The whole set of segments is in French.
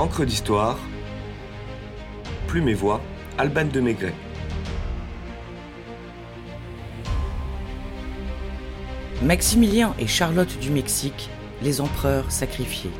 Encre d'histoire, Plume et Voix, Alban de Maigret. Maximilien et Charlotte du Mexique, les empereurs sacrifiés.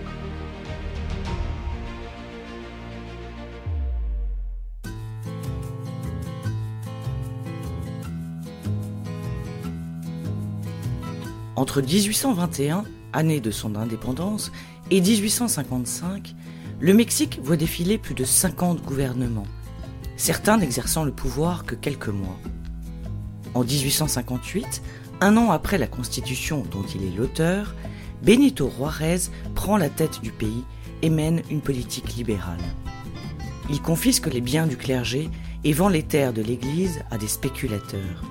Entre 1821, année de son indépendance, et 1855, le Mexique voit défiler plus de 50 gouvernements, certains n'exerçant le pouvoir que quelques mois. En 1858, un an après la constitution dont il est l'auteur, Benito Juárez prend la tête du pays et mène une politique libérale. Il confisque les biens du clergé et vend les terres de l'Église à des spéculateurs.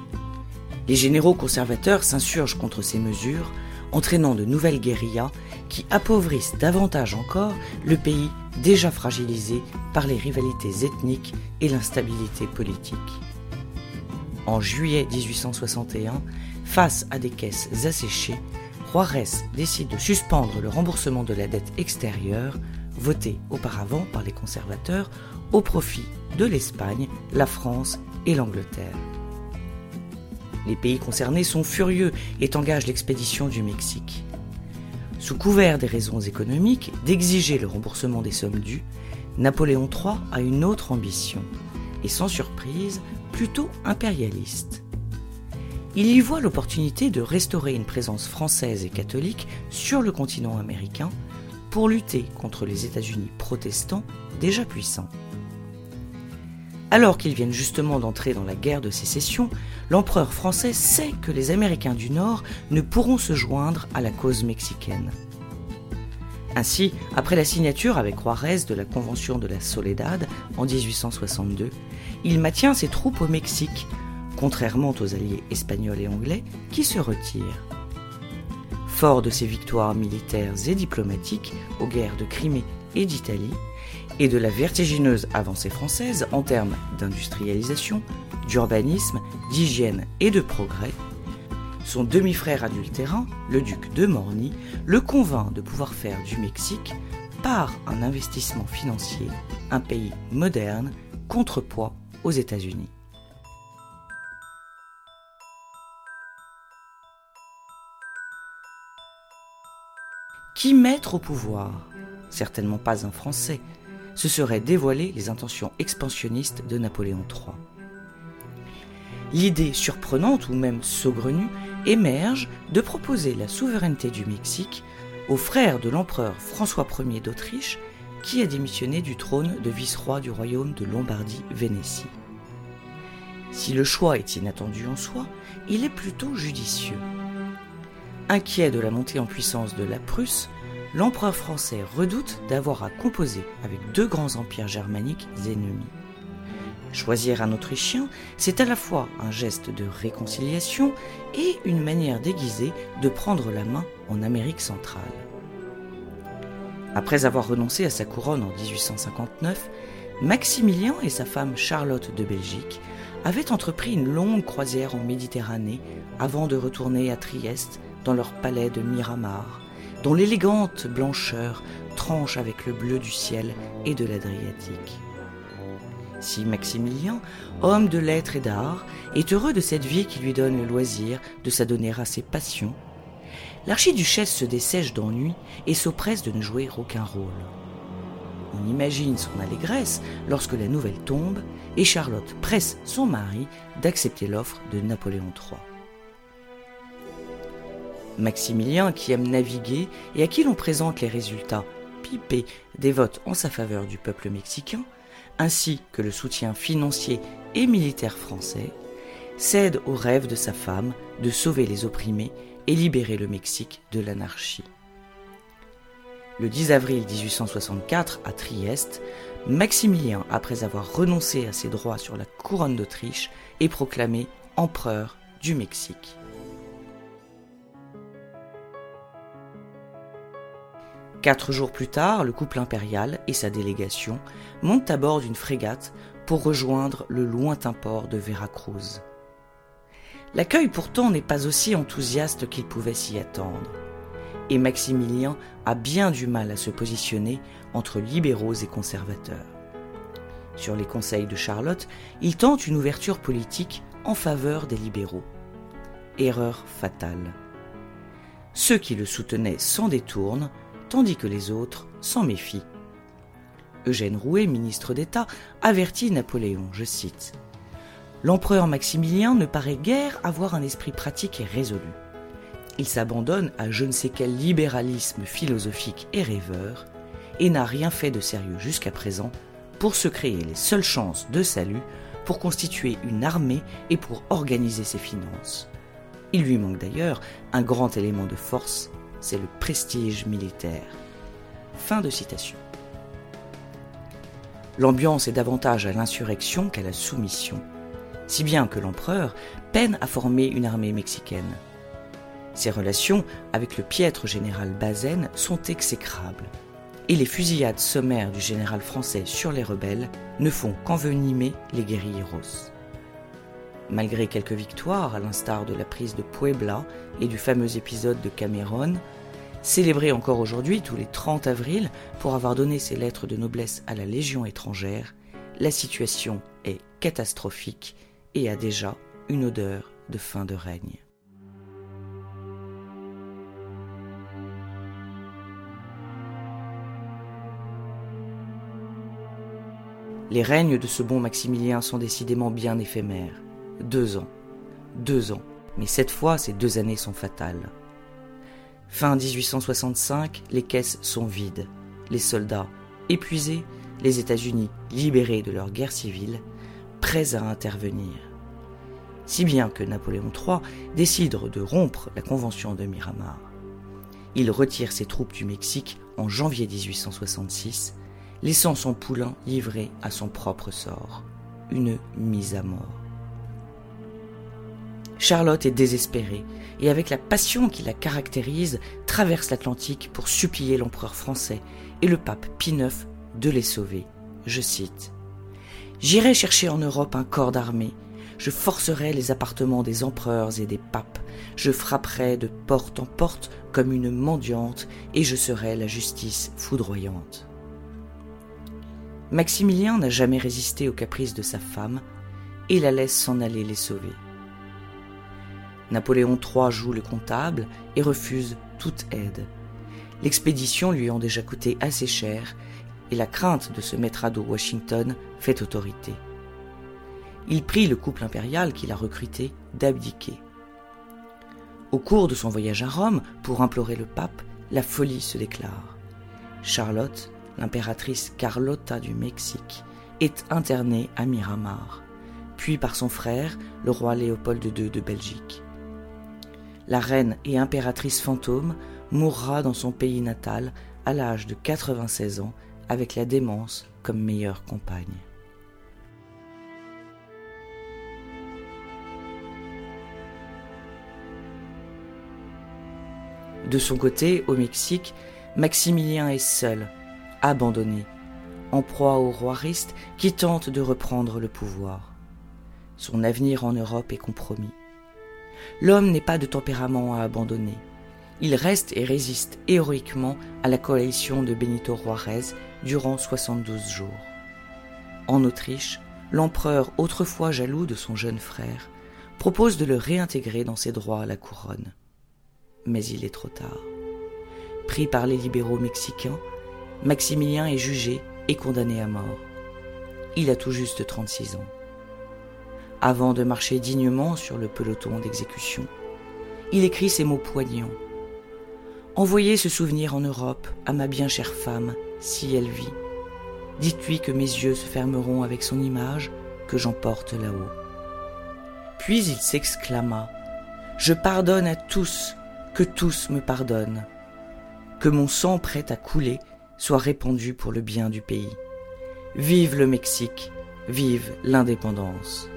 Les généraux conservateurs s'insurgent contre ces mesures, entraînant de nouvelles guérillas qui appauvrissent davantage encore le pays déjà fragilisé par les rivalités ethniques et l'instabilité politique. En juillet 1861, face à des caisses asséchées, Juarez décide de suspendre le remboursement de la dette extérieure, votée auparavant par les conservateurs, au profit de l'Espagne, la France et l'Angleterre. Les pays concernés sont furieux et engagent l'expédition du Mexique. Sous couvert des raisons économiques d'exiger le remboursement des sommes dues, Napoléon III a une autre ambition, et sans surprise, plutôt impérialiste. Il y voit l'opportunité de restaurer une présence française et catholique sur le continent américain pour lutter contre les États-Unis protestants déjà puissants. Alors qu'ils viennent justement d'entrer dans la guerre de sécession, l'empereur français sait que les Américains du Nord ne pourront se joindre à la cause mexicaine. Ainsi, après la signature avec Juarez de la Convention de la Soledad en 1862, il maintient ses troupes au Mexique, contrairement aux alliés espagnols et anglais qui se retirent. Fort de ses victoires militaires et diplomatiques aux guerres de Crimée et d'Italie, et de la vertigineuse avancée française en termes d'industrialisation, d'urbanisme, d'hygiène et de progrès, son demi-frère adultérin, le duc de Morny, le convainc de pouvoir faire du Mexique, par un investissement financier, un pays moderne, contrepoids aux États-Unis. Qui mettre au pouvoir? Certainement pas un Français, ce serait dévoiler les intentions expansionnistes de Napoléon III. L'idée surprenante ou même saugrenue émerge de proposer la souveraineté du Mexique au frère de l'empereur François Ier d'Autriche qui a démissionné du trône de vice-roi du royaume de Lombardie-Vénétie. Si le choix est inattendu en soi, il est plutôt judicieux. Inquiet de la montée en puissance de la Prusse, l'empereur français redoute d'avoir à composer avec deux grands empires germaniques ennemis. Choisir un Autrichien, c'est à la fois un geste de réconciliation et une manière déguisée de prendre la main en Amérique centrale. Après avoir renoncé à sa couronne en 1859, Maximilien et sa femme Charlotte de Belgique avaient entrepris une longue croisière en Méditerranée avant de retourner à Trieste dans leur palais de Miramar, dont l'élégante blancheur tranche avec le bleu du ciel et de l'Adriatique. Si Maximilien, homme de lettres et d'art, est heureux de cette vie qui lui donne le loisir de s'adonner à ses passions, l'archiduchesse se dessèche d'ennui et s'oppresse de ne jouer aucun rôle. On imagine son allégresse lorsque la nouvelle tombe et Charlotte presse son mari d'accepter l'offre de Napoléon III. Maximilien, qui aime naviguer et à qui l'on présente les résultats pipés des votes en sa faveur du peuple mexicain, ainsi que le soutien financier et militaire français, cède au rêve de sa femme de sauver les opprimés et libérer le Mexique de l'anarchie. Le 10 avril 1864, à Trieste, Maximilien, après avoir renoncé à ses droits sur la couronne d'Autriche, est proclamé empereur du Mexique. Quatre jours plus tard, le couple impérial et sa délégation montent à bord d'une frégate pour rejoindre le lointain port de Veracruz. L'accueil pourtant n'est pas aussi enthousiaste qu'il pouvait s'y attendre. et Maximilien a bien du mal à se positionner entre libéraux et conservateurs. Sur les conseils de Charlotte, il tente une ouverture politique en faveur des libéraux. Erreur fatale. Ceux qui le soutenaient s'en détournent, tandis que les autres s'en méfient. Eugène Rouet, ministre d'État, avertit Napoléon, je cite, L'empereur Maximilien ne paraît guère avoir un esprit pratique et résolu. Il s'abandonne à je ne sais quel libéralisme philosophique et rêveur, et n'a rien fait de sérieux jusqu'à présent pour se créer les seules chances de salut, pour constituer une armée et pour organiser ses finances. Il lui manque d'ailleurs un grand élément de force, c'est le prestige militaire. Fin de citation. L'ambiance est davantage à l'insurrection qu'à la soumission, si bien que l'empereur peine à former une armée mexicaine. Ses relations avec le piètre général Bazaine sont exécrables, et les fusillades sommaires du général français sur les rebelles ne font qu'envenimer les guérilleros. Malgré quelques victoires, à l'instar de la prise de Puebla et du fameux épisode de Cameron, célébré encore aujourd'hui tous les 30 avril pour avoir donné ses lettres de noblesse à la Légion étrangère, la situation est catastrophique et a déjà une odeur de fin de règne. Les règnes de ce bon Maximilien sont décidément bien éphémères. Deux ans. Deux ans. Mais cette fois, ces deux années sont fatales. Fin 1865, les caisses sont vides. Les soldats épuisés, les États-Unis libérés de leur guerre civile, prêts à intervenir. Si bien que Napoléon III décide de rompre la convention de Miramar. Il retire ses troupes du Mexique en janvier 1866 laissant son poulain livré à son propre sort, une mise à mort. Charlotte est désespérée et avec la passion qui la caractérise, traverse l'Atlantique pour supplier l'empereur français et le pape Pie IX de les sauver. Je cite J'irai chercher en Europe un corps d'armée, je forcerai les appartements des empereurs et des papes, je frapperai de porte en porte comme une mendiante, et je serai la justice foudroyante. Maximilien n'a jamais résisté aux caprices de sa femme et la laisse s'en aller les sauver. Napoléon III joue le comptable et refuse toute aide. L'expédition lui ayant déjà coûté assez cher et la crainte de se mettre à dos Washington fait autorité. Il prie le couple impérial qu'il a recruté d'abdiquer. Au cours de son voyage à Rome pour implorer le pape, la folie se déclare. Charlotte l'impératrice Carlotta du Mexique, est internée à Miramar, puis par son frère, le roi Léopold II de Belgique. La reine et impératrice fantôme mourra dans son pays natal à l'âge de 96 ans avec la démence comme meilleure compagne. De son côté, au Mexique, Maximilien est seul abandonné, en proie aux roiristes qui tentent de reprendre le pouvoir. Son avenir en Europe est compromis. L'homme n'est pas de tempérament à abandonner. Il reste et résiste héroïquement à la coalition de Benito Juarez durant 72 jours. En Autriche, l'empereur, autrefois jaloux de son jeune frère, propose de le réintégrer dans ses droits à la couronne. Mais il est trop tard. Pris par les libéraux mexicains, Maximilien est jugé et condamné à mort. Il a tout juste 36 ans. Avant de marcher dignement sur le peloton d'exécution, il écrit ces mots poignants. Envoyez ce souvenir en Europe à ma bien chère femme, si elle vit. Dites-lui que mes yeux se fermeront avec son image, que j'emporte là-haut. Puis il s'exclama. Je pardonne à tous, que tous me pardonnent. Que mon sang prêt à couler soit répandu pour le bien du pays. Vive le Mexique, vive l'indépendance.